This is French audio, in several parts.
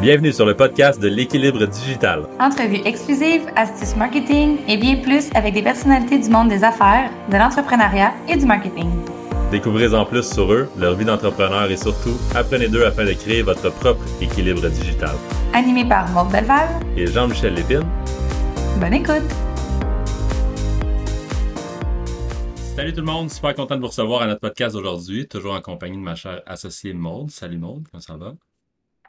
Bienvenue sur le podcast de l'équilibre digital. Entrevues exclusives, astuces marketing et bien plus avec des personnalités du monde des affaires, de l'entrepreneuriat et du marketing. Découvrez en plus sur eux, leur vie d'entrepreneur et surtout, apprenez d'eux afin de créer votre propre équilibre digital. Animé par Maud Belval et Jean-Michel Lépine. Bonne écoute! Salut tout le monde, super content de vous recevoir à notre podcast aujourd'hui, toujours en compagnie de ma chère associée Maude. Salut Maude, comment ça va?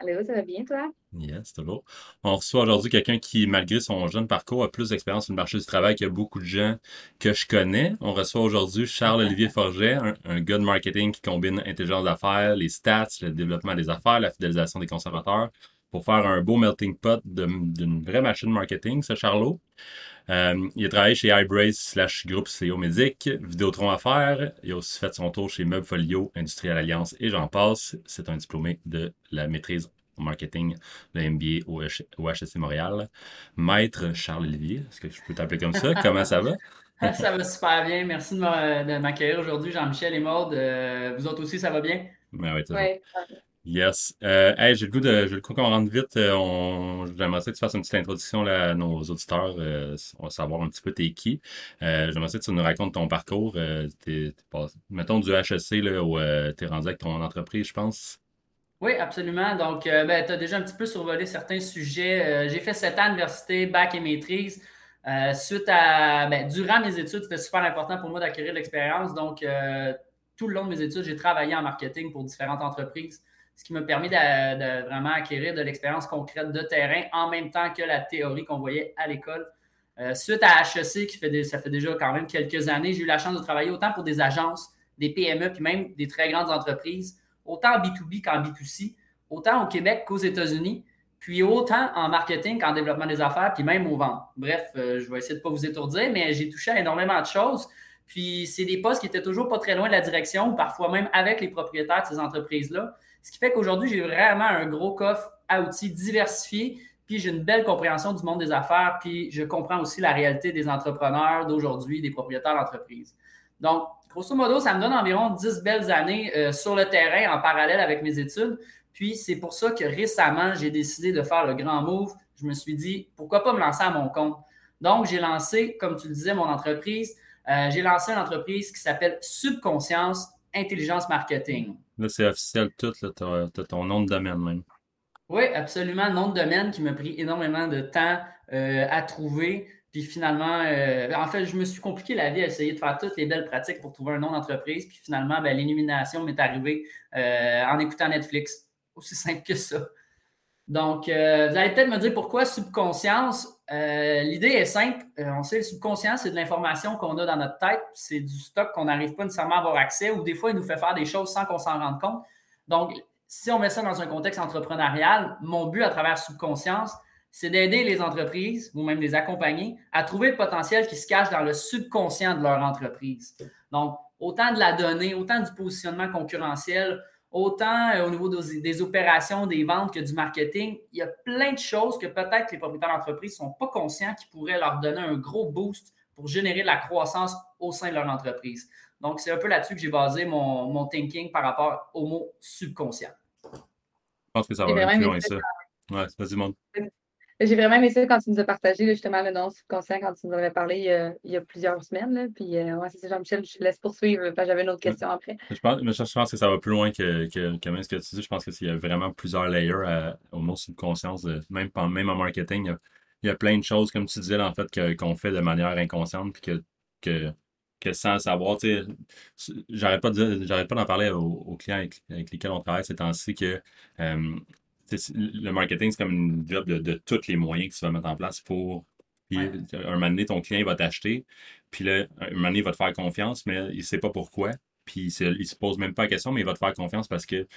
Allô, ça va bien, toi? Yes, toujours. On reçoit aujourd'hui quelqu'un qui, malgré son jeune parcours, a plus d'expérience sur le marché du travail que beaucoup de gens que je connais. On reçoit aujourd'hui Charles-Olivier Forget, un, gars de marketing qui combine intelligence d'affaires, les stats, le développement des affaires, la fidélisation des consommateurs pour faire un beau melting pot d'une vraie machine marketing, ce Charlot. Euh, il a travaillé chez iBrace slash groupe CO Médic, Vidéotron Affaires. Il a aussi fait son tour chez Meubles Folio, Industrial Alliance et j'en passe. C'est un diplômé de la maîtrise en marketing de MBA au, HSC Montréal. Maître Charles-Olivier, est-ce que je peux t'appeler comme ça? Comment ça va? ça va super bien. Merci de m'accueillir aujourd'hui, Jean-Michel et Maude. Euh, vous autres aussi, ça va bien? Ben oui, ouais. Yes. Euh, j'ai le goût de, j'ai le qu'on rentre vite. Euh, on, j'aimerais que tu fasses une petite introduction là, à nos auditeurs. Euh, on va savoir un petit peu t'es qui. Euh, j'aimerais que tu nous racontes ton parcours. T'es, mettons du HEC là, où euh, tu es rendu avec ton entreprise, je pense. Oui, absolument. Donc, ben, tu as déjà un petit peu survolé certains sujets. j'ai fait sept ans d'université, bac et maîtrise. suite à, ben, durant mes études, c'était super important pour moi d'acquérir l'expérience. Donc, tout le long de mes études, j'ai travaillé en marketing pour différentes entreprises ce qui m'a permis de, vraiment acquérir de l'expérience concrète de terrain en même temps que la théorie qu'on voyait à l'école. Euh, suite à HEC, qui fait ça fait déjà quand même quelques années, j'ai eu la chance de travailler autant pour des agences, des PME, puis même des très grandes entreprises, autant en B2B qu'en B2C, autant au Québec qu'aux États-Unis, puis autant en marketing qu'en développement des affaires, puis même au ventes. Bref, euh, je vais essayer de ne pas vous étourdir, mais j'ai touché à énormément de choses. Puis c'est des postes qui étaient toujours pas très loin de la direction, parfois même avec les propriétaires de ces entreprises-là. Ce qui fait qu'aujourd'hui, j'ai vraiment un gros coffre à outils diversifié, puis j'ai une belle compréhension du monde des affaires, puis je comprends aussi la réalité des entrepreneurs d'aujourd'hui, des propriétaires d'entreprise. Donc, grosso modo, ça me donne environ 10 belles années euh, sur le terrain en parallèle avec mes études. Puis c'est pour ça que récemment, j'ai décidé de faire le grand move. Je me suis dit, pourquoi pas me lancer à mon compte? Donc, j'ai lancé, comme tu le disais, mon entreprise. Euh, j'ai lancé une entreprise qui s'appelle Subconscience Intelligence Marketing. Là, c'est officiel tout, tu as, ton nom de domaine même. Oui, absolument. Nom de domaine qui m'a pris énormément de temps euh, à trouver. Puis finalement, euh, en fait, je me suis compliqué la vie à essayer de faire toutes les belles pratiques pour trouver un nom d'entreprise. Puis finalement, ben, l'élimination m'est arrivée euh, en écoutant Netflix. Aussi simple que ça. Donc, vous allez peut-être me dire pourquoi subconscience. L'idée est simple. on sait le subconscient, c'est de l'information qu'on a dans notre tête. C'est du stock qu'on n'arrive pas nécessairement à avoir accès ou des fois, il nous fait faire des choses sans qu'on s'en rende compte. Donc, si on met ça dans un contexte entrepreneurial, mon but à travers subconscience, c'est d'aider les entreprises ou même les accompagner à trouver le potentiel qui se cache dans le subconscient de leur entreprise. Donc, autant de la donnée, autant du positionnement concurrentiel, autant euh, au niveau des, opérations, des ventes que du marketing. Il y a plein de choses que peut-être les propriétaires d'entreprise ne sont pas conscients qui pourraient leur donner un gros boost pour générer de la croissance au sein de leur entreprise. Donc, c'est un peu là-dessus que j'ai basé mon, thinking par rapport au mot subconscient. Je pense que ça va influencer ça. Ouais, vas-y, monde. J'ai vraiment aimé ça quand tu nous as partagé justement le nom subconscient quand tu nous en avais parlé il y a, plusieurs semaines. Là. Puis, euh, ouais, c'est Jean-Michel, je te laisse poursuivre. J'avais une autre question après. Je pense, mais je pense que ça va plus loin que, que, même ce que tu dis. Je pense qu'il y a vraiment plusieurs layers au mot subconscience. Même, même en marketing, il y, a, plein de choses, comme tu disais, en fait, qu'on fait de manière inconsciente. Puis que, que, que sans savoir, tu sais, j'arrête pas d'en parler aux, clients avec, lesquels on travaille ces temps-ci que. Euh, le marketing, c'est comme une job de, tous les moyens que tu vas mettre en place pour. Puis, un moment donné, ton client va t'acheter. Puis là, un moment donné, il va te faire confiance, mais il ne sait pas pourquoi. Puis il ne se pose même pas la question, mais il va te faire confiance parce que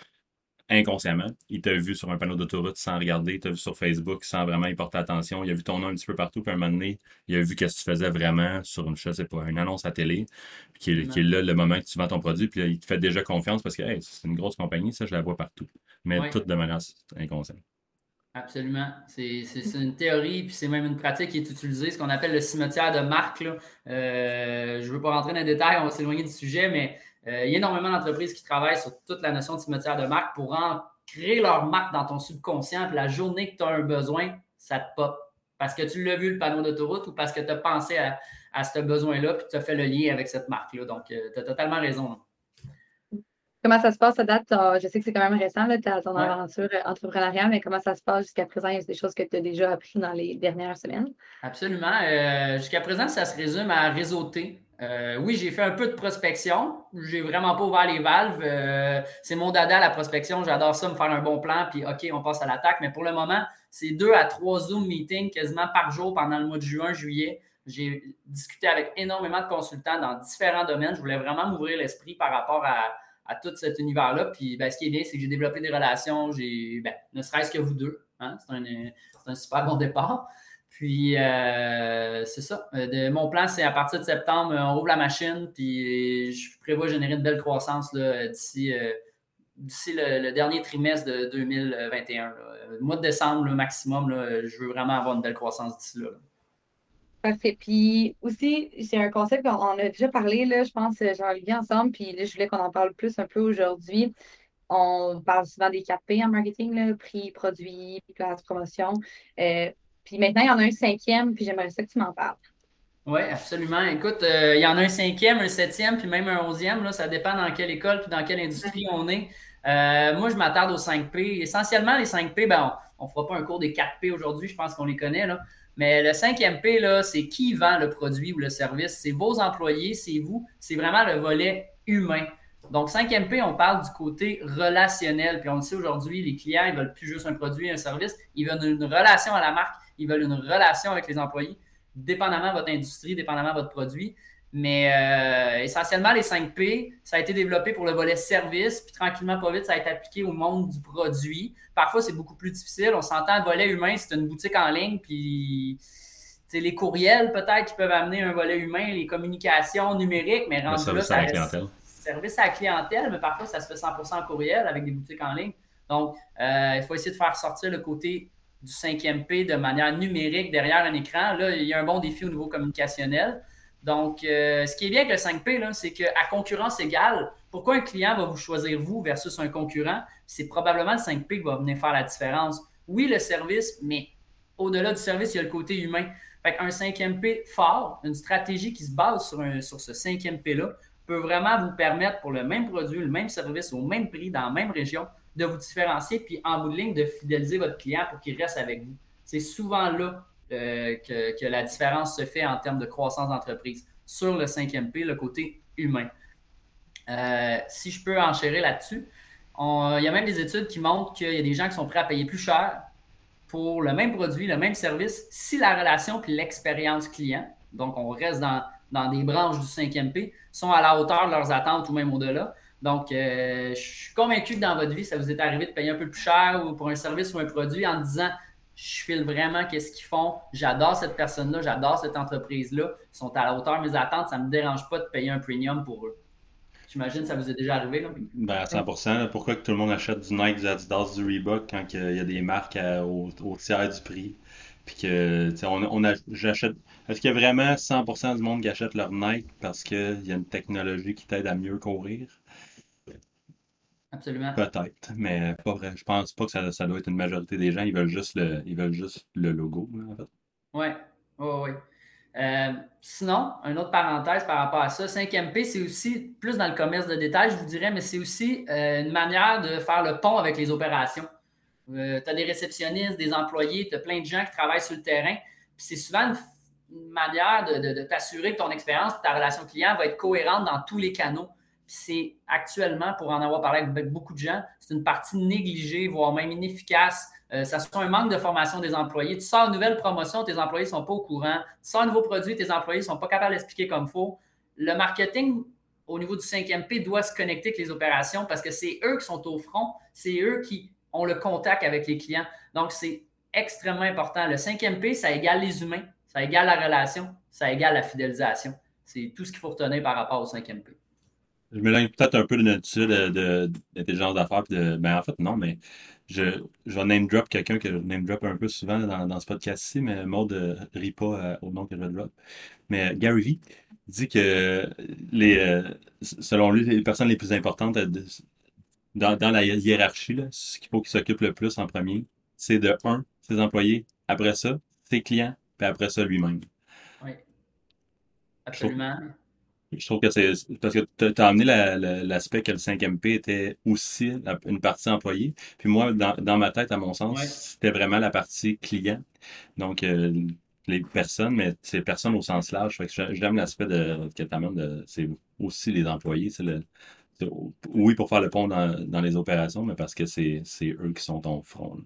inconsciemment, il t'a vu sur un panneau d'autoroute sans regarder, il t'a vu sur Facebook sans vraiment y porter attention, il a vu ton nom un petit peu partout, puis un moment donné, il a vu qu'est-ce que tu faisais vraiment sur une, je sais pas, une annonce à télé, puis qui est, là le moment que tu vends ton produit, puis il te fait déjà confiance parce que c'est une grosse compagnie, ça, je la vois partout. Mais tout de manière inconsciente. Absolument. C'est une théorie, puis c'est même une pratique qui est utilisée, ce qu'on appelle le cimetière de marque. Euh, je ne veux pas rentrer dans les détails, on va s'éloigner du sujet, mais euh, il y a énormément d'entreprises qui travaillent sur toute la notion de cimetière de marque pour créent leur marque dans ton subconscient, puis la journée que tu as un besoin, ça te pop. Parce que tu l'as vu le panneau d'autoroute ou parce que tu as pensé à, à ce besoin-là, puis tu as fait le lien avec cette marque-là. Donc, euh, tu as totalement raison. Comment ça se passe à date? Je sais que c'est quand même récent, là, ton aventure euh, entrepreneuriale, mais comment ça se passe jusqu'à présent? Il y a des choses que tu as déjà appris dans les dernières semaines? Absolument. Euh, jusqu'à présent, ça se résume à réseauter. Oui, j'ai fait un peu de prospection. J'ai vraiment pas ouvert les valves. c'est mon dada, la prospection. J'adore ça, me faire un bon plan, puis OK, on passe à l'attaque. Mais pour le moment, c'est deux à trois Zoom meetings quasiment par jour pendant le mois de juin, juillet. J'ai discuté avec énormément de consultants dans différents domaines. Je voulais vraiment m'ouvrir l'esprit par rapport à, tout cet univers-là. Puis ben, ce qui est bien, c'est que j'ai développé des relations. J'ai, ben, ne serait-ce que vous deux. Hein, c'est, un, super bon départ. Puis euh, c'est ça. Euh, mon plan, c'est à partir de septembre, on ouvre la machine. Puis je prévois générer une belle croissance d'ici, euh, le, dernier trimestre de 2021. Le mois de décembre, le maximum, je veux vraiment avoir une belle croissance d'ici là. Parfait. Puis aussi, c'est un concept qu'on a déjà parlé, là, je pense, euh, Jean-Olivier, ensemble, puis là, je voulais qu'on en parle plus un peu aujourd'hui. On parle souvent des 4P en marketing, là, prix, produit, place, promotion. Euh, puis maintenant, il y en a un cinquième, puis j'aimerais ça que tu m'en parles. Oui, absolument. Écoute, euh, il y en a un cinquième, un septième, puis même un onzième. Là, ça dépend dans quelle école puis dans quelle industrie on est. moi, je m'attarde aux 5P. Essentiellement, les 5P, ben, on ne fera pas un cours des 4P aujourd'hui, je pense qu'on les connaît. Là. Mais le cinquième P, c'est qui vend le produit ou le service. C'est vos employés, c'est vous. C'est vraiment le volet humain. Donc, cinquième P, on parle du côté relationnel. Puis on le sait aujourd'hui, les clients, ils veulent plus juste un produit, un service. Ils veulent une relation à la marque. Ils veulent une relation avec les employés, dépendamment de votre industrie, dépendamment de votre produit. Mais euh, essentiellement, les 5 P, ça a été développé pour le volet service, puis tranquillement, pas vite, ça a été appliqué au monde du produit. Parfois, c'est beaucoup plus difficile. On s'entend, le volet humain, c'est une boutique en ligne, puis les courriels peut-être qui peuvent amener un volet humain, les communications numériques, mais rendu là, ça à la clientèle. service à la clientèle, mais parfois, ça se fait 100% en courriel avec des boutiques en ligne. Donc, euh, il faut essayer de faire sortir le côté du 5e P de manière numérique derrière un écran. Là, il y a un bon défi au niveau communicationnel. Donc, euh, ce qui est bien avec le 5P, c'est qu'à concurrence égale, pourquoi un client va vous choisir vous versus un concurrent? C'est probablement le 5P qui va venir faire la différence. Oui, le service, mais au-delà du service, il y a le côté humain. Fait un 5e P fort, une stratégie qui se base sur, ce 5e P-là, peut vraiment vous permettre, pour le même produit, le même service, au même prix, dans la même région, de vous différencier, puis en bout de ligne, de fidéliser votre client pour qu'il reste avec vous. C'est souvent là euh, que, la différence se fait en termes de croissance d'entreprise sur le 5e P, le côté humain. Euh, si je peux enchérir là-dessus, il y a même des études qui montrent qu'il y a des gens qui sont prêts à payer plus cher pour le même produit, le même service, si la relation et l'expérience client, donc on reste dans, dans, des branches du 5e P, sont à la hauteur de leurs attentes ou même au-delà. Donc, euh, je suis convaincu que dans votre vie, ça vous est arrivé de payer un peu plus cher ou pour un service ou un produit en disant je file vraiment qu'est-ce qu'ils font. J'adore cette personne-là, j'adore cette entreprise-là. Ils sont à la hauteur de mes attentes. Ça ne me dérange pas de payer un premium pour eux. J'imagine que ça vous est déjà arrivé. Là. Ben, à 100%. Pourquoi que tout le monde achète du Nike, du Adidas, du Reebok quand il y a des marques au, tiers du prix? Puis que, on j'achète. Est-ce qu'il y a vraiment 100% du monde qui achète leur Nike parce qu'il y a une technologie qui t'aide à mieux courir? Absolument. Peut-être, mais pas vrai. Je pense pas que ça, ça, doit être une majorité des gens. Ils veulent juste le, ils veulent juste le logo, en fait. Oui, oui, oui. Euh, sinon, une autre parenthèse par rapport à ça, 5MP, c'est aussi plus dans le commerce de détail, je vous dirais, mais c'est aussi euh, une manière de faire le pont avec les opérations. Euh, tu as des réceptionnistes, des employés, tu as plein de gens qui travaillent sur le terrain. C'est souvent une, manière de, de t'assurer que ton expérience, ta relation client va être cohérente dans tous les canaux c'est actuellement, pour en avoir parlé avec beaucoup de gens, c'est une partie négligée, voire même inefficace. Euh, ça soit un manque de formation des employés. Tu sors une nouvelle promotion, tes employés ne sont pas au courant. Tu sors un nouveau produit, tes employés ne sont pas capables d'expliquer comme il faut. Le marketing, au niveau du 5 P, doit se connecter avec les opérations parce que c'est eux qui sont au front, c'est eux qui ont le contact avec les clients. Donc, c'est extrêmement important. Le 5 P, ça égale les humains, ça égale la relation, ça égale la fidélisation. C'est tout ce qu'il faut retenir par rapport au 5 P je m'éloigne peut-être un peu de notre de, d'intelligence d'affaires. De, ben, en fait, non, mais je, je vais name drop quelqu'un que je name drop un peu souvent dans, dans ce podcast-ci, mais Maud ne rit pas euh, au nom que je drop. Mais Gary Vee dit que les, euh, selon lui, les personnes les plus importantes dans, dans la hiérarchie, là, ce qu'il faut qu'il s'occupe le plus en premier, c'est de un, ses employés, après ça, ses clients, puis après ça, lui-même. Oui. Absolument. Je trouve que c'est parce que tu as amené l'aspect que le 5MP était aussi une partie employée. Puis moi, dans, dans ma tête, à mon sens, c'était vraiment la partie client. Donc, euh, les personnes, mais c'est personnes au sens large. J'aime l'aspect de, que tu amènes, c'est aussi les employés. C'est le, oui, pour faire le pont dans, dans les opérations, mais parce que c'est eux qui sont au front.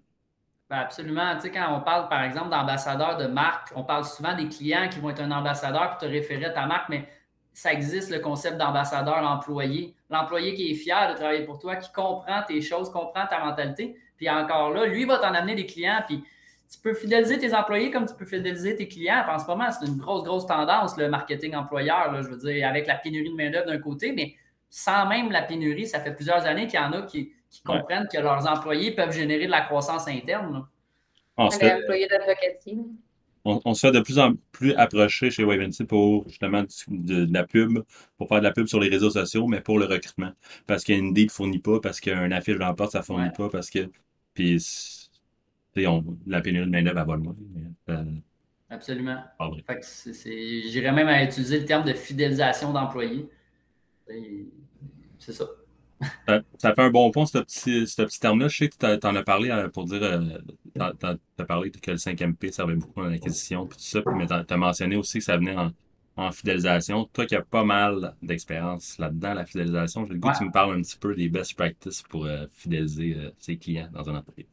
Ben absolument. Tu sais, quand on parle, par exemple, d'ambassadeur de marque, on parle souvent des clients qui vont être un ambassadeur pour te référer à ta marque, mais ça existe le concept d'ambassadeur employé. L'employé qui est fier de travailler pour toi, qui comprend tes choses, comprend ta mentalité. Puis encore là, lui va t'en amener des clients. Puis tu peux fidéliser tes employés comme tu peux fidéliser tes clients. En ce moment, c'est une grosse, grosse tendance, le marketing employeur. je veux dire, avec la pénurie de main-d'œuvre d'un côté, mais sans même la pénurie, ça fait plusieurs années qu'il y en a qui, comprennent que leurs employés peuvent générer de la croissance interne. On se, fait, on, se fait de plus en plus approcher chez Wavency pour justement de, la pub, pour faire de la pub sur les réseaux sociaux, mais pour le recrutement. Parce qu'Indeed ne fournit pas, parce qu'un affiche d'emporte, ça ne fournit pas, parce que. Puis, on, la pénurie de main-d'œuvre, va loin. Euh, Absolument. J'irais même à utiliser le terme de fidélisation d'employés. C'est ça. Ça, fait un bon point, ce petit, ce petit terme-là. Je sais que tu en as parlé euh, pour dire, euh, tu as, parlé que le 5MP servait beaucoup en acquisition, puis tout ça, mais tu as, mentionné aussi que ça venait en, fidélisation. Toi qui as pas mal d'expérience là-dedans, la fidélisation, j'ai le goût que tu me parles un petit peu des best practices pour euh, fidéliser ses clients dans une entreprise.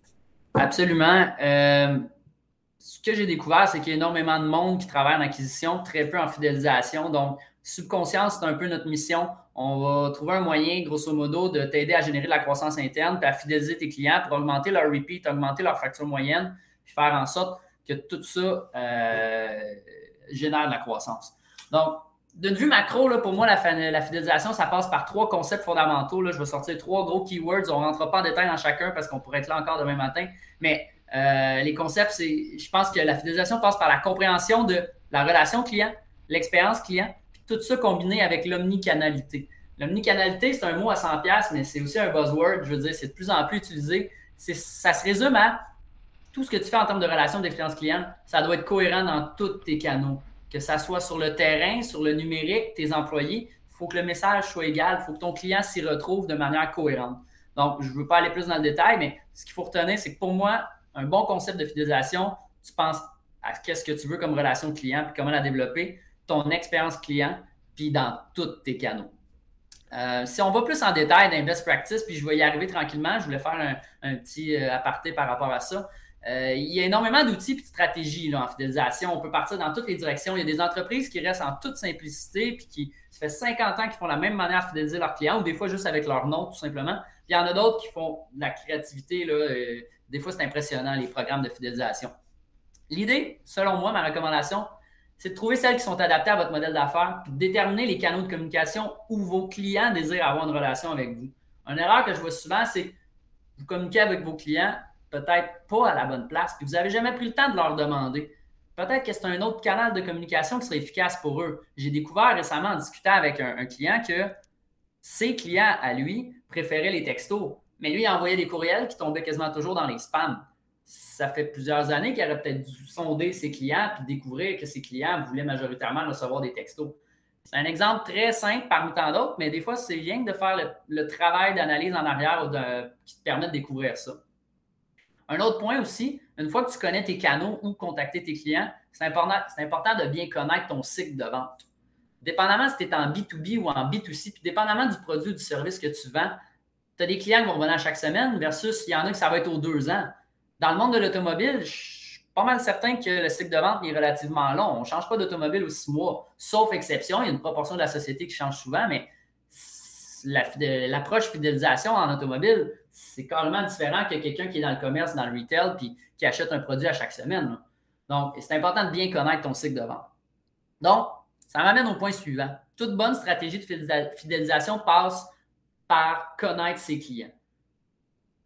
Absolument. ce que j'ai découvert, c'est qu'il y a énormément de monde qui travaille en acquisition, très peu en fidélisation. Donc, subconscience, c'est un peu notre mission on va trouver un moyen, grosso modo, de t'aider à générer de la croissance interne, puis à fidéliser tes clients pour augmenter leur repeat, augmenter leur facture moyenne, puis faire en sorte que tout ça euh, génère de la croissance. Donc, d'une vue macro, là, pour moi, la, fidélisation, ça passe par trois concepts fondamentaux. Là. Je vais sortir trois gros keywords. On ne rentre pas en détail dans chacun parce qu'on pourrait être là encore demain matin. Mais euh, les concepts, c'est, je pense que la fidélisation passe par la compréhension de la relation client, l'expérience client, tout ça combiné avec l'omnicanalité. L'omnicanalité, c'est un mot à 100$, mais c'est aussi un buzzword. Je veux dire, c'est de plus en plus utilisé. Ça se résume à tout ce que tu fais en termes de relation d'expérience client, ça doit être cohérent dans tous tes canaux. Que ça soit sur le terrain, sur le numérique, tes employés, il faut que le message soit égal, il faut que ton client s'y retrouve de manière cohérente. Donc, je ne veux pas aller plus dans le détail, mais ce qu'il faut retenir, c'est que pour moi, un bon concept de fidélisation, tu penses à qu'est-ce que tu veux comme relation client et comment la développer ton expérience client, puis dans tous tes canaux. Euh, si on va plus en détail dans les best practices, puis je vais y arriver tranquillement, je voulais faire un, petit euh, aparté par rapport à ça. Euh, il y a énormément d'outils et de stratégies en fidélisation. On peut partir dans toutes les directions. Il y a des entreprises qui restent en toute simplicité, puis qui, ça fait 50 ans qu'ils font la même manière de fidéliser leurs clients, ou des fois juste avec leur nom, tout simplement. Puis il y en a d'autres qui font de la créativité. Là, des fois, c'est impressionnant, les programmes de fidélisation. L'idée, selon moi, ma recommandation, c'est de trouver celles qui sont adaptées à votre modèle d'affaires, puis de déterminer les canaux de communication où vos clients désirent avoir une relation avec vous. Une erreur que je vois souvent, c'est vous communiquez avec vos clients peut-être pas à la bonne place, puis vous n'avez jamais pris le temps de leur demander. Peut-être que c'est un autre canal de communication qui serait efficace pour eux. J'ai découvert récemment en discutant avec un, un, client que ses clients à lui préféraient les textos, mais lui il envoyait des courriels qui tombaient quasiment toujours dans les spams ça fait plusieurs années qu'il aurait peut-être dû sonder ses clients puis découvrir que ses clients voulaient majoritairement recevoir des textos. C'est un exemple très simple parmi tant d'autres, mais des fois, c'est rien de faire le, travail d'analyse en arrière qui te permet de découvrir ça. Un autre point aussi, une fois que tu connais tes canaux ou contacter tes clients, c'est important, important de bien connaître ton cycle de vente. Dépendamment si tu es en B2B ou en B2C, puis dépendamment du produit ou du service que tu vends, tu as des clients qui vont revenir chaque semaine versus il y en a qui ça va être aux deux ans. Dans le monde de l'automobile, je suis pas mal certain que le cycle de vente est relativement long. On ne change pas d'automobile aux six mois, sauf exception. Il y a une proportion de la société qui change souvent, mais l'approche fidélisation en automobile, c'est carrément différent que quelqu'un qui est dans le commerce, dans le retail, puis qui achète un produit à chaque semaine. Donc, c'est important de bien connaître ton cycle de vente. Donc, ça m'amène au point suivant. Toute bonne stratégie de fidélisation passe par connaître ses clients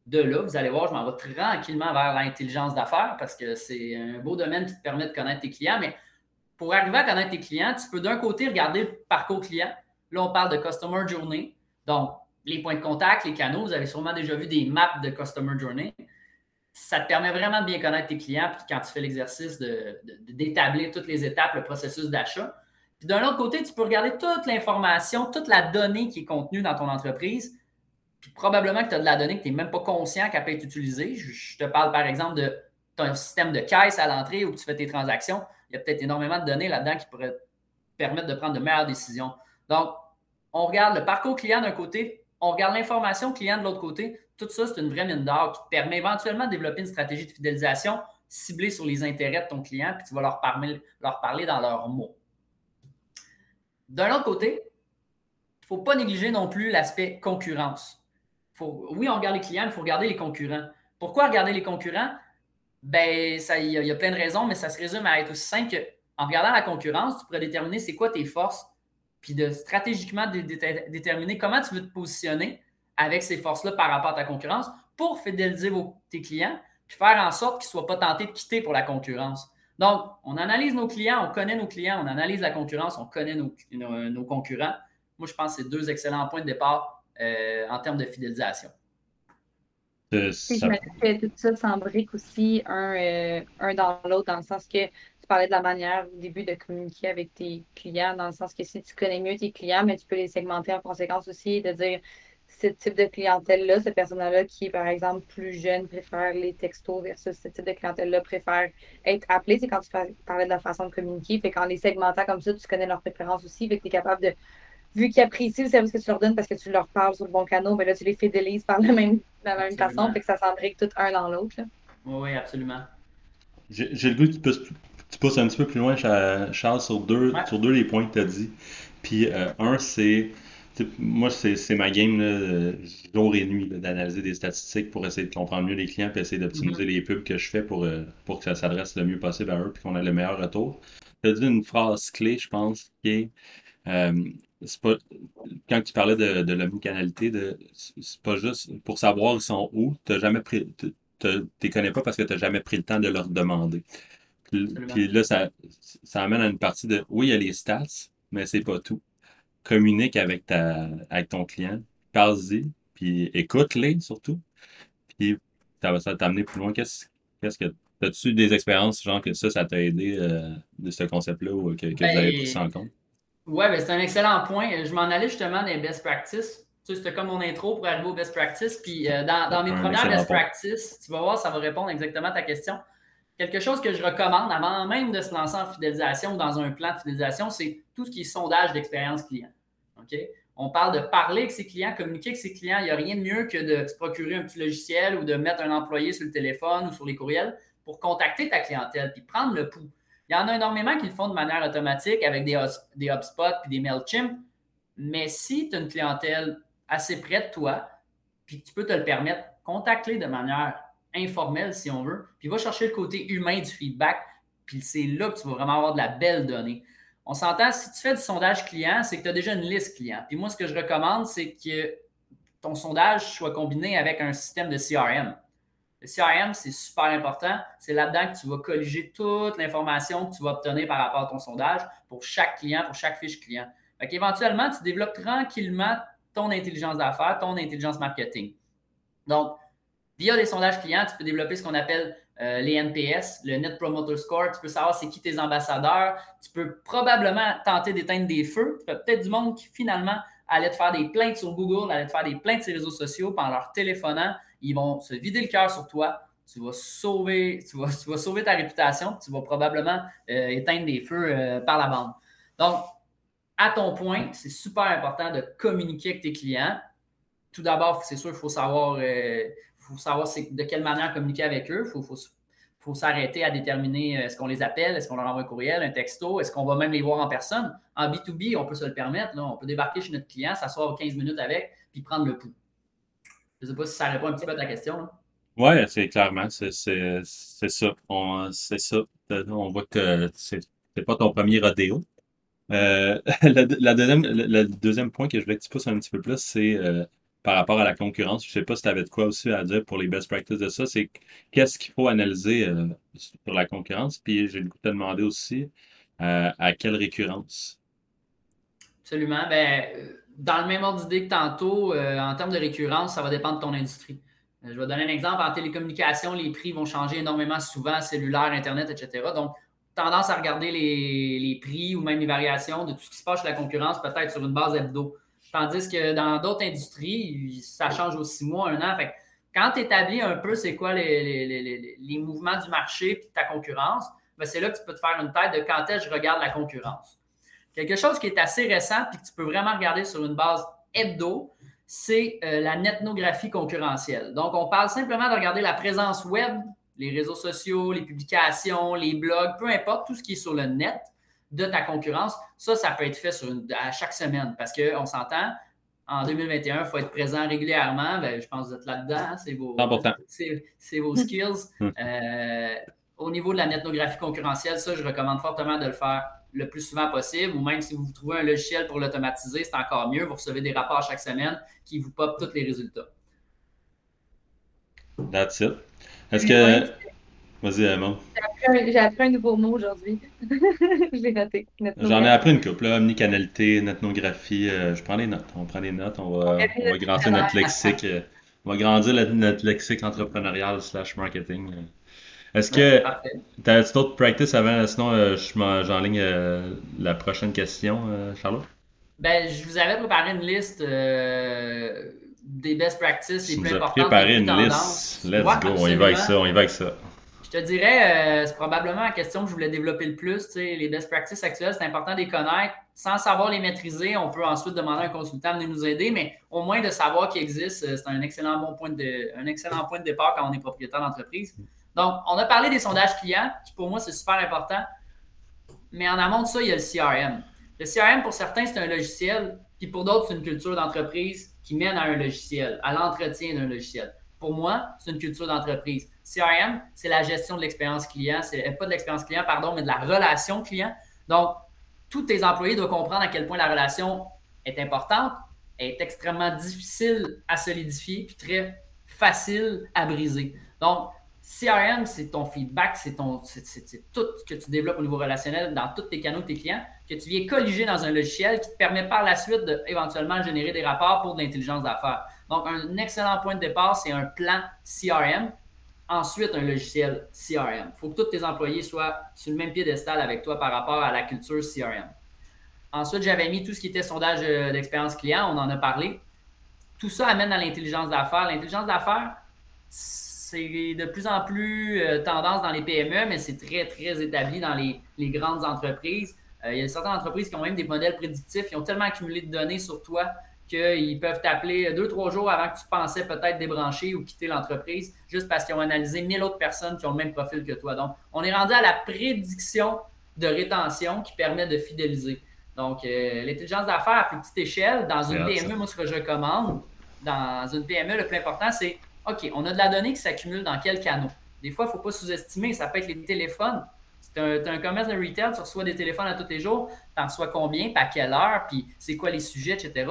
de là, vous allez voir, je m'en vais tranquillement vers l'intelligence d'affaires parce que c'est un beau domaine qui te permet de connaître tes clients. Mais pour arriver à connaître tes clients, tu peux d'un côté regarder le parcours client. Là, on parle de Customer Journey. Donc, les points de contact, les canaux, vous avez sûrement déjà vu des maps de Customer Journey. Ça te permet vraiment de bien connaître tes clients puis quand tu fais l'exercice d'établir toutes les étapes, le processus d'achat. Puis d'un autre côté, tu peux regarder toute l'information, toute la donnée qui est contenue dans ton entreprise. Puis probablement que tu as de la donnée que tu n'es même pas conscient qu'elle peut être utilisée. Je, te parle par exemple de ton système de caisse à l'entrée où tu fais tes transactions. Il y a peut-être énormément de données là-dedans qui pourraient te permettre de prendre de meilleures décisions. Donc, on regarde le parcours client d'un côté, on regarde l'information client de l'autre côté. Tout ça, c'est une vraie mine d'or qui permet éventuellement de développer une stratégie de fidélisation ciblée sur les intérêts de ton client, puis tu vas leur parler, leur parler dans leurs mots. D'un autre côté, il ne faut pas négliger non plus l'aspect concurrence. Oui, on regarde les clients, il faut regarder les concurrents. Pourquoi regarder les concurrents? Ben, il y, a plein de raisons, mais ça se résume à être aussi simple qu'en regardant la concurrence, tu pourrais déterminer c'est quoi tes forces, puis de stratégiquement déterminer comment tu veux te positionner avec ces forces-là par rapport à ta concurrence pour fidéliser tes clients, puis faire en sorte qu'ils ne soient pas tentés de quitter pour la concurrence. Donc, on analyse nos clients, on connaît nos clients, on analyse la concurrence, on connaît nos, concurrents. Moi, je pense que c'est deux excellents points de départ en termes de fidélisation. Euh, je que tout ça s'embrique aussi un, euh, un dans l'autre, dans le sens que tu parlais de la manière au début de communiquer avec tes clients, dans le sens que si tu connais mieux tes clients, mais tu peux les segmenter en conséquence aussi, de dire ce type de clientèle-là, cette personne-là qui est, par exemple, plus jeune, préfère les textos versus ce type de clientèle-là préfère être appelée. C'est quand tu parlais de la façon de communiquer. Fait qu'en les segmentant comme ça, tu connais leurs préférences aussi. Fait que tu es capable de, vu qu'ils apprécient le service que tu leur donnes parce que tu leur parles sur le bon canal, ben là, tu les fidélises par la même, la même façon. Fait que ça s'embrique tout un dans l'autre. Oui, absolument. J'ai le goût que tu pousses, tu pousses un petit peu plus loin, Charles, sur deux, sur deux les points que tu as dit. Puis, euh, un, c'est moi, c'est ma game là, jour et nuit d'analyser des statistiques pour essayer de comprendre mieux les clients et essayer d'optimiser mm-hmm. les pubs que je fais pour, euh, pour que ça s'adresse le mieux possible à eux et qu'on ait le meilleur retour. Tu as dit une phrase clé, je pense, qui est, euh, pas, quand tu parlais de, de l'omnicanalité, c'est pas juste pour savoir ils sont où, tu jamais pris, les connais pas parce que tu n'as jamais pris le temps de leur demander. Puis, là, ça, ça amène à une partie de, oui, il y a les stats, mais c'est pas tout communique avec, ta, avec ton client, parle-y, puis écoute-les surtout, puis ça va t'amener plus loin. Qu'est-ce qu'est-ce que As-tu des expériences, genre que ça, ça t'a aidé euh, de ce concept-là ou que, vous avez pris ça en compte? Oui, ben c'est un excellent point. Je m'en allais justement des best practices. Tu sais, c'était comme mon intro pour arriver aux best practices. Puis euh, dans, dans mes premières best practices, tu vas voir, ça va répondre exactement à ta question. Quelque chose que je recommande avant même de se lancer en fidélisation ou dans un plan de fidélisation, c'est tout ce qui est sondage d'expérience client. On parle de parler avec ses clients, communiquer avec ses clients. Il n'y a rien de mieux que de se procurer un petit logiciel ou de mettre un employé sur le téléphone ou sur les courriels pour contacter ta clientèle puis prendre le pouls. Il y en a énormément qui le font de manière automatique avec des, des HubSpot et des MailChimp. Mais si tu as une clientèle assez près de toi, puis tu peux te le permettre, contacte-les de manière informelle si on veut, puis va chercher le côté humain du feedback, puis c'est là que tu vas vraiment avoir de la belle donnée on s'entend, si tu fais du sondage client, c'est que tu as déjà une liste client. Puis moi, ce que je recommande, c'est que ton sondage soit combiné avec un système de CRM. Le CRM, c'est super important. C'est là-dedans que tu vas colliger toute l'information que tu vas obtenir par rapport à ton sondage pour chaque client, pour chaque fiche client. Fait qu'éventuellement, tu développes tranquillement ton intelligence d'affaires, ton intelligence marketing. Donc, via des sondages clients, tu peux développer ce qu'on appelle euh, les NPS, le Net Promoter Score, tu peux savoir c'est qui tes ambassadeurs, tu peux probablement tenter d'éteindre des feux. Tu as peut-être du monde qui finalement allait te faire des plaintes sur Google, allait te faire des plaintes sur les réseaux sociaux, par leur téléphonant, ils vont se vider le cœur sur toi. Tu vas sauver, tu vas, sauver ta réputation, tu vas probablement euh, éteindre des feux euh, par la bande. Donc, à ton point, c'est super important de communiquer avec tes clients. Tout d'abord, c'est sûr, il faut savoir faut savoir de quelle manière communiquer avec eux. Il faut, s'arrêter à déterminer euh, est-ce qu'on les appelle, est-ce qu'on leur envoie un courriel, un texto, est-ce qu'on va même les voir en personne? En B2B, on peut se le permettre. On peut débarquer chez notre client, s'asseoir 15 minutes avec, puis prendre le pouls. Je ne sais pas si ça répond un petit peu à ta question. Oui, c'est clairement, c'est ça. On, ça. On voit que c'est pas ton premier rodéo. Euh, la, deuxième, le, deuxième point que je voulais que tu pousses un petit peu plus, c'est euh, par rapport à la concurrence. Je ne sais pas si tu avais de quoi aussi à dire pour les best practices de ça. C'est qu'est-ce qu'il faut analyser euh, sur la concurrence? Puis j'ai le goût de te demander aussi euh, à quelle récurrence? Absolument. Ben, dans le même ordre d'idée que tantôt, euh, en termes de récurrence, ça va dépendre de ton industrie. Euh, je vais donner un exemple. En télécommunication, les prix vont changer énormément souvent, cellulaire, Internet, etc. Donc, tendance à regarder les, prix ou même les variations de tout ce qui se passe chez la concurrence, peut-être sur une base hebdo. Tandis que dans d'autres industries, ça change aux six mois, un an. Fait quand tu établis un peu c'est quoi les, mouvements du marché et ta concurrence, ben, c'est là que tu peux te faire une tête de quand est-ce que je regarde la concurrence. Quelque chose qui est assez récent et que tu peux vraiment regarder sur une base hebdo, c'est euh, la netnographie concurrentielle. Donc, on parle simplement de regarder la présence web, les réseaux sociaux, les publications, les blogs, peu importe, tout ce qui est sur le net de ta concurrence. Ça, ça peut être fait sur à chaque semaine parce qu'on s'entend, en 2021, il faut être présent régulièrement. Ben, je pense que vous êtes là-dedans. Hein, c'est vos, vos skills. Hmm. Euh, au niveau de la netnographie concurrentielle, ça, je recommande fortement de le faire le plus souvent possible, ou même si vous trouvez un logiciel pour l'automatiser, c'est encore mieux. Vous recevez des rapports chaque semaine qui vous pop tous les résultats. That's it. Est-ce que. Vas-y, Emma. J'ai appris, un nouveau mot aujourd'hui. je l'ai noté. J'en ai appris une couple, là. Omnicanalité, netnographie. Euh, je prends des notes. On prend des notes. On va, on va grandir notre lexique. Euh, on va grandir notre lexique entrepreneurial slash marketing. Est-ce que tu as d'autres practices avant? Sinon, euh, j'enligne euh, la prochaine question, euh, Charlotte. Ben, je vous avais préparé une liste des best practices les plus importantes. préparé une liste. Let's go, on y va avec ça, on y va avec ça. Je te dirais, c'est probablement la question que je voulais développer le plus. Les best practices actuelles, c'est important de les connaître. Sans savoir les maîtriser, on peut ensuite demander à un consultant de nous aider, mais au moins de savoir qu'ils existent, c'est un excellent bon point de, un excellent point de départ quand on est propriétaire d'entreprise. Donc, on a parlé des sondages clients, qui pour moi, c'est super important. Mais en amont de ça, il y a le CRM. Le CRM, pour certains, c'est un logiciel, puis pour d'autres, c'est une culture d'entreprise qui mène à un logiciel, à l'entretien d'un logiciel. Pour moi, c'est une culture d'entreprise. CRM, c'est la gestion de l'expérience client, c'est pas de l'expérience client, pardon, mais de la relation client. Donc, tous tes employés doivent comprendre à quel point la relation est importante, est extrêmement difficile à solidifier, puis très facile à briser. Donc, CRM, c'est ton feedback, c'est c'est, tout ce que tu développes au niveau relationnel dans tous tes canaux de tes clients, que tu viens colliger dans un logiciel qui te permet par la suite de éventuellement générer des rapports pour de l'intelligence d'affaires. Donc, un excellent point de départ, c'est un plan CRM. Ensuite, un logiciel CRM. Il faut que tous tes employés soient sur le même piédestal avec toi par rapport à la culture CRM. Ensuite, j'avais mis tout ce qui était sondage euh, d'expérience client, on en a parlé. Tout ça amène à l'intelligence d'affaires. L'intelligence d'affaires, c'est de plus en plus euh, tendance dans les PME, mais c'est très, très établi dans les, grandes entreprises. Euh, il y a certaines entreprises qui ont même des modèles prédictifs, ils ont tellement accumulé de données sur toi qu'ils peuvent t'appeler deux, trois jours avant que tu pensais peut-être débrancher ou quitter l'entreprise, juste parce qu'ils ont analysé mille autres personnes qui ont le même profil que toi. Donc, on est rendu à la prédiction de rétention qui permet de fidéliser. Donc, euh, l'intelligence d'affaires à plus petite échelle, dans une PME, moi, ce que je recommande, dans une PME, le plus important, c'est OK, on a de la donnée qui s'accumule dans quel canot? Des fois, il ne faut pas sous-estimer, ça peut être les téléphones. Tu as, un commerce de retail, tu reçois des téléphones à tous les jours, tu en reçois combien, à quelle heure, puis c'est quoi les sujets, etc.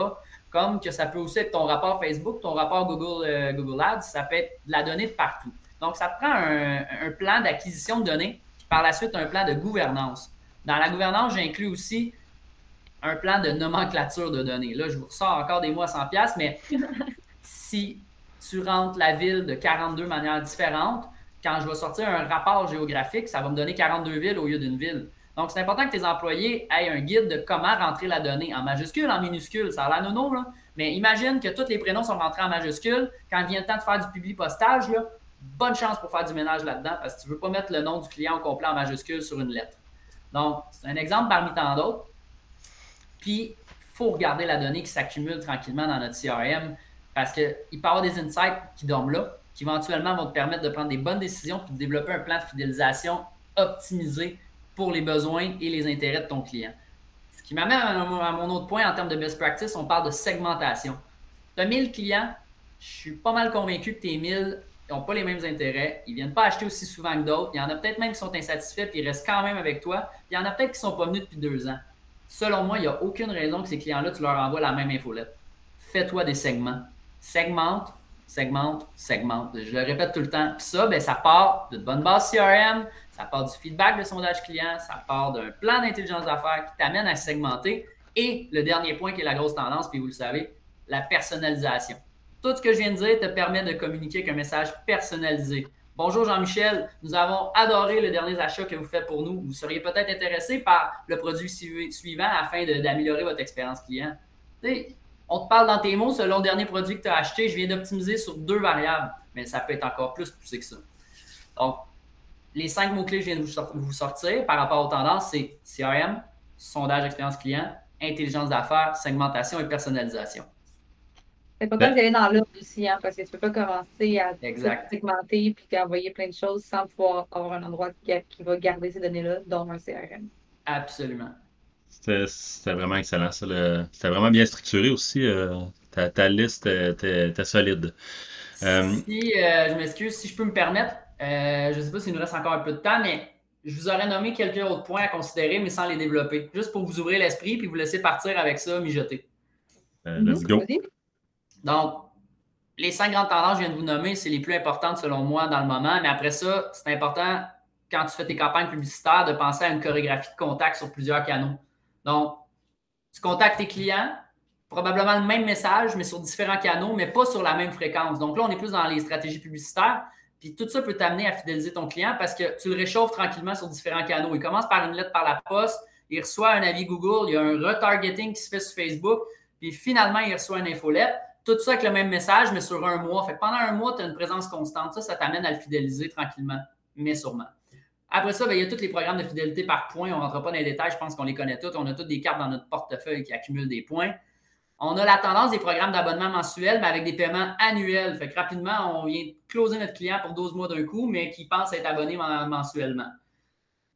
Comme que ça peut aussi être ton rapport Facebook, ton rapport Google, euh, Google Ads, ça peut être de la donnée de partout. Donc, ça te prend un, plan d'acquisition de données, puis par la suite, un plan de gouvernance. Dans la gouvernance, j'inclus aussi un plan de nomenclature de données. Là, je vous ressors encore des mois à 100$, mais si tu rentres la ville de 42 manières différentes. Quand je vais sortir un rapport géographique, ça va me donner 42 villes au lieu d'une ville. Donc, c'est important que tes employés aient un guide de comment rentrer la donnée en majuscule, en minuscule. Ça a l'air nono, là. Mais imagine que tous les prénoms sont rentrés en majuscule. Quand vient le temps de faire du public postage, là, bonne chance pour faire du ménage là-dedans parce que tu ne veux pas mettre le nom du client au complet en majuscule sur une lettre. Donc, c'est un exemple parmi tant d'autres. Puis, il faut regarder la donnée qui s'accumule tranquillement dans notre CRM. Parce qu'il peut y avoir des insights qui dorment là, qui éventuellement vont te permettre de prendre des bonnes décisions et de développer un plan de fidélisation optimisé pour les besoins et les intérêts de ton client. Ce qui m'amène à mon autre point en termes de best practice, on parle de segmentation. Tu as 1000 clients, je suis pas mal convaincu que tes 1000 n'ont pas les mêmes intérêts, ils ne viennent pas acheter aussi souvent que d'autres, il y en a peut-être même qui sont insatisfaits puis ils restent quand même avec toi, il y en a peut-être qui ne sont pas venus depuis deux ans. Selon moi, il n'y a aucune raison que ces clients-là, tu leur envoies la même infolette. Fais-toi des segments segmente, segmente, segmente. Je le répète tout le temps. Puis ça, ben, ça part de bonne base CRM, ça part du feedback de sondage client, ça part d'un plan d'intelligence d'affaires qui t'amène à segmenter Et le dernier point qui est la grosse tendance, puis vous le savez, la personnalisation. Tout ce que je viens de dire te permet de communiquer avec un message personnalisé. Bonjour Jean-Michel, nous avons adoré le dernier achat que vous faites pour nous. Vous seriez peut-être intéressé par le produit suivant afin d'améliorer votre expérience client. on te parle dans tes mots, selon le dernier produit que tu as acheté, je viens d'optimiser sur deux variables, mais ça peut être encore plus poussé que ça. Donc, les cinq mots-clés que je viens de vous sortir par rapport aux tendances, c'est CRM, sondage expérience client, intelligence d'affaires, segmentation et personnalisation. C'est important d'aller dans l'ordre aussi, hein, parce que tu ne peux pas commencer à segmenter puis envoyer plein de choses sans pouvoir avoir un endroit qui, va garder ces données-là, dont un CRM. Absolument. C'était vraiment excellent. C'était vraiment bien structuré aussi. Euh, ta, liste était solide. Euh, si, euh, je m'excuse, si je peux me permettre, je ne sais pas s'il nous reste encore un peu de temps, mais je vous aurais nommé quelques autres points à considérer, mais sans les développer. Juste pour vous ouvrir l'esprit puis vous laisser partir avec ça, mijoter. let's go. Donc, les cinq grandes tendances que je viens de vous nommer, c'est les plus importantes selon moi dans le moment. Mais après ça, c'est important, quand tu fais tes campagnes publicitaires, de penser à une chorégraphie de contact sur plusieurs canaux. Donc, tu contactes tes clients, probablement le même message, mais sur différents canaux, mais pas sur la même fréquence. Donc là, on est plus dans les stratégies publicitaires. Puis tout ça peut t'amener à fidéliser ton client parce que tu le réchauffes tranquillement sur différents canaux. Il commence par une lettre par la poste, il reçoit un avis Google, il y a un retargeting qui se fait sur Facebook, puis finalement, il reçoit une infolette. Tout ça avec le même message, mais sur un mois. Pendant un mois, tu as une présence constante. Ça, ça t'amène à le fidéliser tranquillement, mais sûrement. Après ça, ben, il y a tous les programmes de fidélité par points. On ne rentre pas dans les détails, je pense qu'on les connaît tous. On a toutes des cartes dans notre portefeuille qui accumulent des points. On a la tendance des programmes d'abonnement mensuel, mais avec des paiements annuels. Fait rapidement, on vient closer notre client pour 12 mois d'un coup, mais qui pense être abonné mensuellement.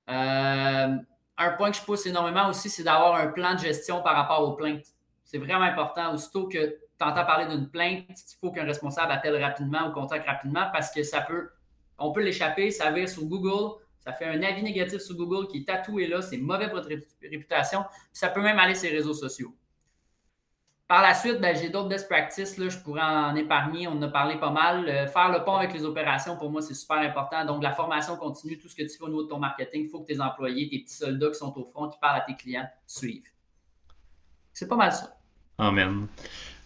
Euh, un point que je pousse énormément aussi, c'est d'avoir un plan de gestion par rapport aux plaintes. C'est vraiment important. Aussitôt que tu entends parler d'une plainte, il faut qu'un responsable appelle rapidement ou contacte rapidement parce que ça peut, on peut l'échapper, ça vire sur Google, ça fait un avis négatif sur Google qui est tatoué là, c'est mauvais pour votre réputation, ça peut même aller sur les réseaux sociaux. Par la suite, ben, j'ai d'autres best practices, là, je pourrais en épargner, on en a parlé pas mal. Euh, faire le pont avec les opérations, pour moi, c'est super important. Donc, la formation continue, tout ce que tu fais au niveau de ton marketing, il faut que tes employés, tes petits soldats qui sont au front, qui parlent à tes clients, suivent. C'est pas mal ça. Amen.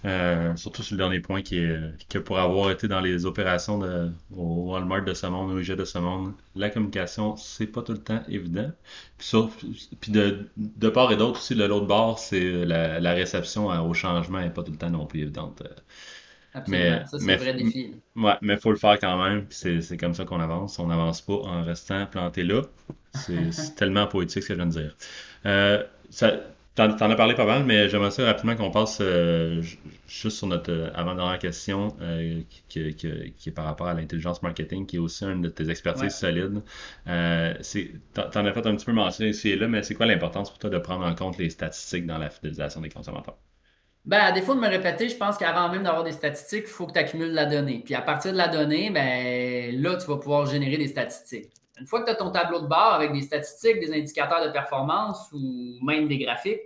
Euh, surtout sur le dernier point qui est que pour avoir été dans les opérations de, au Walmart de ce monde, au IGA de ce monde, la communication, c'est pas tout le temps évident. Puis, de, de part et d'autre aussi, de l'autre bord, c'est la, réception au changement n'est pas tout le temps non plus évidente. Absolument, mais, ça c'est un vrai défi. Ouais, mais il faut le faire quand même. C'est comme ça qu'on avance. On n'avance pas en restant planté là. C'est tellement poétique ce que je viens de dire. Euh, ça, T'en, en as parlé pas mal, mais j'aimerais ça rapidement qu'on passe euh, juste sur notre euh, avant-dernière question euh, qui, qui, est par rapport à l'intelligence marketing, qui est aussi une de tes expertises solides. c'est, t'en, as fait un petit peu mention ici et là, mais c'est quoi l'importance pour toi de prendre en compte les statistiques dans la fidélisation des consommateurs? Ben, à défaut de me répéter, je pense qu'avant même d'avoir des statistiques, il faut que tu accumules la donnée. Puis à partir de la donnée, ben, là, tu vas pouvoir générer des statistiques. Une fois que tu as ton tableau de bord avec des statistiques, des indicateurs de performance ou même des graphiques,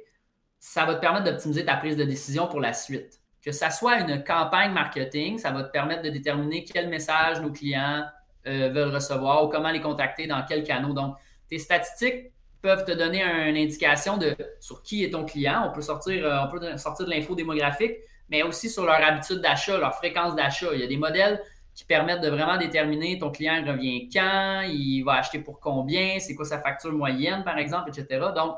ça va te permettre d'optimiser ta prise de décision pour la suite. Que ça soit une campagne marketing, ça va te permettre de déterminer quel message nos clients euh, veulent recevoir ou comment les contacter, dans quel canal. Donc, tes statistiques peuvent te donner une indication de sur qui est ton client. On peut sortir, euh, on peut sortir de l'info démographique, mais aussi sur leur habitude d'achat, leur fréquence d'achat. Il y a des modèles qui permettent de vraiment déterminer ton client revient quand, il va acheter pour combien, c'est quoi sa facture moyenne, par exemple, etc. Donc,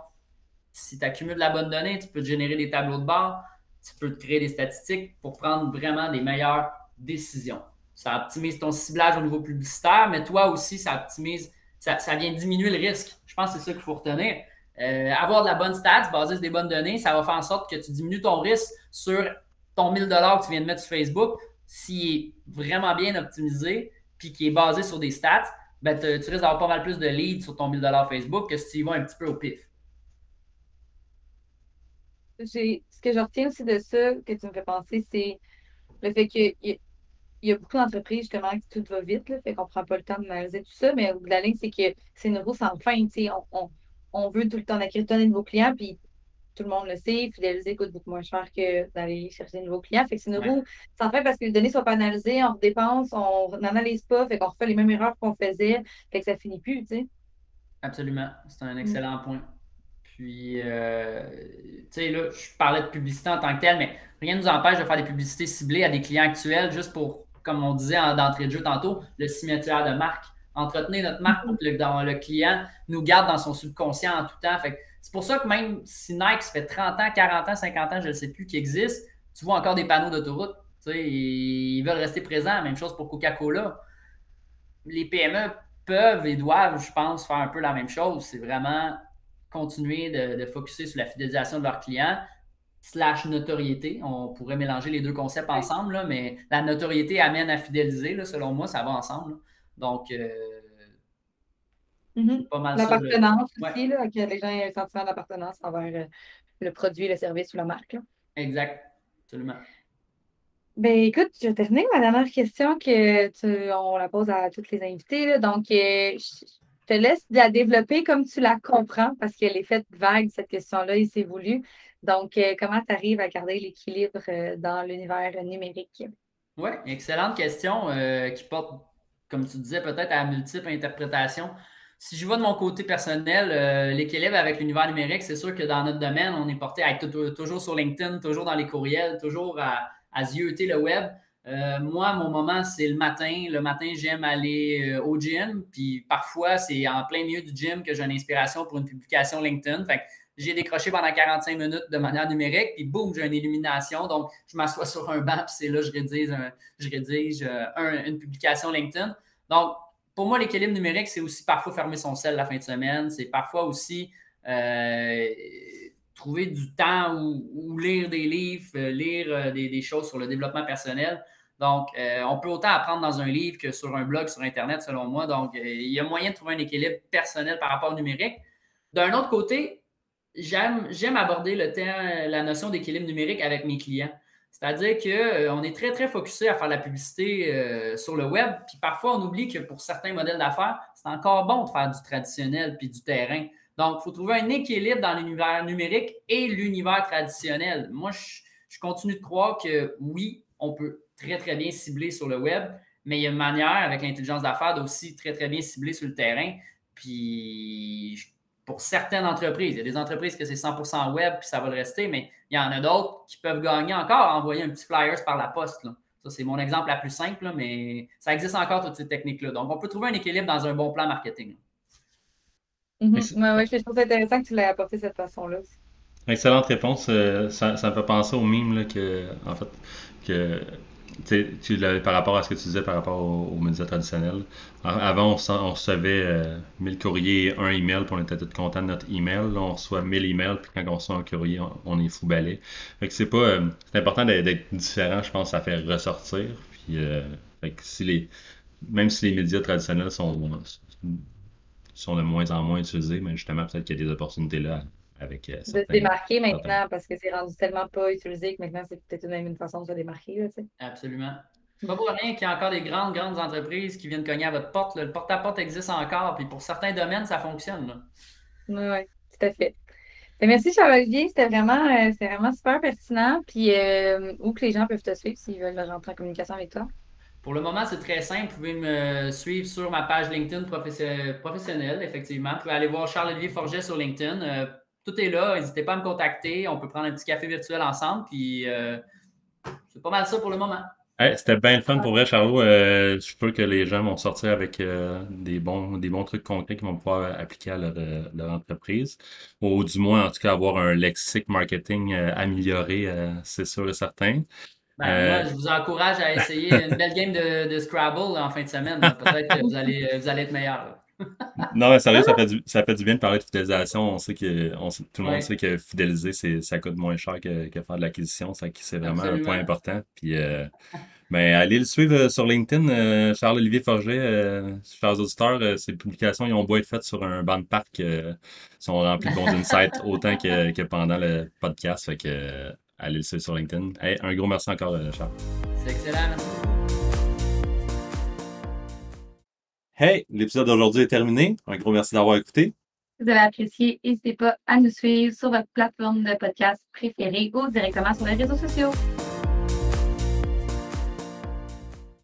si tu accumules la bonne donnée, tu peux te générer des tableaux de bord, tu peux te créer des statistiques pour prendre vraiment des meilleures décisions. Ça optimise ton ciblage au niveau publicitaire, mais toi aussi, ça optimise, ça, vient diminuer le risque. Je pense que c'est ça qu'il faut retenir. Euh, avoir de la bonne stats basée sur des bonnes données, ça va faire en sorte que tu diminues ton risque sur ton 1000 que tu viens de mettre sur Facebook s'il est vraiment bien optimisé puis qui est basé sur des stats, ben tu risques d'avoir pas mal plus de leads sur ton 1000 Facebook que si tu y vas un petit peu au pif. Ce que je retiens aussi de ça, que tu me fais penser, c'est le fait qu'il y, y, a beaucoup d'entreprises, justement, que tout va vite, fait qu'on prend pas le temps d'analyser tout ça, mais au bout de la ligne, c'est que c'est une roue sans fin. On, on, on veut tout le temps acquérir de nouveaux clients, puis tout le monde le sait, fidéliser coûte beaucoup moins cher que d'aller chercher de nouveaux clients. Fait que c'est une roue sans fin parce que les données ne sont pas analysées, on dépense, on n'analyse pas, fait qu'on refait les mêmes erreurs qu'on faisait, fait que ça finit plus, tu sais. Absolument. C'est un excellent point. Puis, euh, tu sais, là, je parlais de publicité en tant que telle, mais rien ne nous empêche de faire des publicités ciblées à des clients actuels juste pour, comme on disait d'entrée de jeu tantôt, le cimetière de marque. Entretenir notre marque pour que le, le client nous garde dans son subconscient en tout temps. C'est pour ça que même si Nike, ça fait 30 ans, 40 ans, 50 ans, je ne sais plus, qui existe, tu vois encore des panneaux d'autoroute. Ils veulent rester présents. Même chose pour Coca-Cola. Les PME peuvent et doivent, je pense, faire un peu la même chose. C'est vraiment continuer de, de focuser sur la fidélisation de leurs clients, slash notoriété. On pourrait mélanger les deux concepts ensemble, mais la notoriété amène à fidéliser, selon moi, ça va ensemble. Donc, euh, mm-hmm. L'appartenance aussi, que les gens aient un sentiment d'appartenance envers euh, le produit, le service ou la marque. Exact, absolument. Ben écoute, je vais terminer ma dernière question que tu, on la pose à toutes les invités. Donc, euh, je te laisse la développer comme tu la comprends parce qu'elle est faite vague, cette question-là, il s'est voulu. Donc, euh, comment tu arrives à garder l'équilibre dans l'univers numérique? Oui, excellente question qui porte, comme tu disais, peut-être à multiples interprétations. Si je vois de mon côté personnel, l'équilibre avec l'univers numérique, c'est sûr que dans notre domaine, on est porté à être toujours sur LinkedIn, toujours dans les courriels, toujours à à zioter le web. Euh, moi, mon moment, c'est le matin. Le matin, j'aime aller euh, au gym. Puis parfois, c'est en plein milieu du gym que j'ai une inspiration pour une publication LinkedIn. Fait j'ai décroché pendant 45 minutes de manière numérique, puis boum, j'ai une illumination. Donc, je m'assois sur un banc, puis c'est là que je rédige, je rédige euh, une publication LinkedIn. Donc, pour moi, l'équilibre numérique, c'est aussi parfois fermer son sel la fin de semaine. C'est parfois aussi trouver du temps ou, lire des livres, euh, lire euh, des, choses sur le développement personnel. Donc, euh, on peut autant apprendre dans un livre que sur un blog, sur Internet, selon moi. Donc, il y a moyen de trouver un équilibre personnel par rapport au numérique. D'un autre côté, j'aime aborder le temps, la notion d'équilibre numérique avec mes clients. C'est-à-dire qu'on est très, très focusé à faire la publicité sur le web. Puis parfois, on oublie que pour certains modèles d'affaires, c'est encore bon de faire du traditionnel puis du terrain. Donc, il faut trouver un équilibre dans l'univers numérique et l'univers traditionnel. Moi, je, continue de croire que oui, on peut très, très bien cibler sur le web, mais il y a une manière avec l'intelligence d'affaires d'aussi très, très bien cibler sur le terrain. Puis, pour certaines entreprises, il y a des entreprises que c'est 100% web, puis ça va le rester, mais il y en a d'autres qui peuvent gagner encore à envoyer un petit flyers par la poste. Ça, c'est mon exemple la plus simple, mais ça existe encore toutes ces techniques-là. Donc, on peut trouver un équilibre dans un bon plan marketing. Oui, je trouve ça intéressant que tu l'aies apporté de cette façon-là. Excellente réponse. Euh, ça, ça, me fait penser au mime là, que, en fait, que tu par rapport à ce que tu disais par rapport aux, médias traditionnels. Avant, on, recevait 1000 euh, courriers et un email, puis on était tout content de notre email. Là, on reçoit 1000 emails, puis quand on reçoit un courrier, on, est fou balai. Fait c'est pas. Euh, c'est important d'être différent, je pense, à faire ressortir. Puis, fait si les, même si les médias traditionnels sont sont de moins en moins utilisés, mais justement, peut-être qu'il y a des opportunités là avec. Euh, de se démarquer maintenant parce que c'est rendu tellement pas utilisé que maintenant, c'est peut-être même une façon de se démarquer. Là, Absolument. C'est pas pour rien qu'il y a encore des grandes, grandes entreprises qui viennent cogner à votre porte. Le porte-à-porte existe encore, puis pour certains domaines, ça fonctionne. Oui, oui, tout à fait. Ben, merci Charles-Olivier, c'était vraiment, euh, vraiment super pertinent. Puis euh, où que les gens peuvent te suivre s'ils veulent rentrer en communication avec toi? Pour le moment, c'est très simple. Vous pouvez me suivre sur ma page LinkedIn professionnelle, effectivement. Vous pouvez aller voir Charles-Olivier Forget sur LinkedIn. Euh, tout est là. N'hésitez pas à me contacter. On peut prendre un petit café virtuel ensemble. Puis euh, c'est pas mal ça pour le moment. C'était bien le fun pour vrai, Charlot. Euh, je suis sûr que les gens vont sortir avec des, bons, des bons trucs concrets qu'ils vont pouvoir appliquer à leur, leur, entreprise. Ou du moins, en tout cas, avoir un lexique marketing amélioré, c'est sûr et certain. Ben, moi, euh, je vous encourage à essayer une belle game de, Scrabble en fin de semaine. Peut-être que vous allez, vous allez être meilleur. Non, mais sérieux, ça fait, du, ça fait du bien de parler de fidélisation. On sait que tout le monde sait que fidéliser, ça coûte moins cher que, que faire de l'acquisition. C'est vraiment un point important. Puis, euh, ben, allez le suivre euh, sur LinkedIn. Charles-Olivier Forget, euh, chers auditeurs, ses publications, ils ont beau être faites sur un banc de parc, sont remplis de bons insights autant que, que pendant le podcast. Fait que allez le suivre sur LinkedIn. un gros merci encore, euh, Charles. C'est excellent. Hey, l'épisode d'aujourd'hui est terminé. Un gros merci d'avoir écouté. Si vous avez apprécié, n'hésitez pas à nous suivre sur votre plateforme de podcast préférée ou directement sur les réseaux sociaux.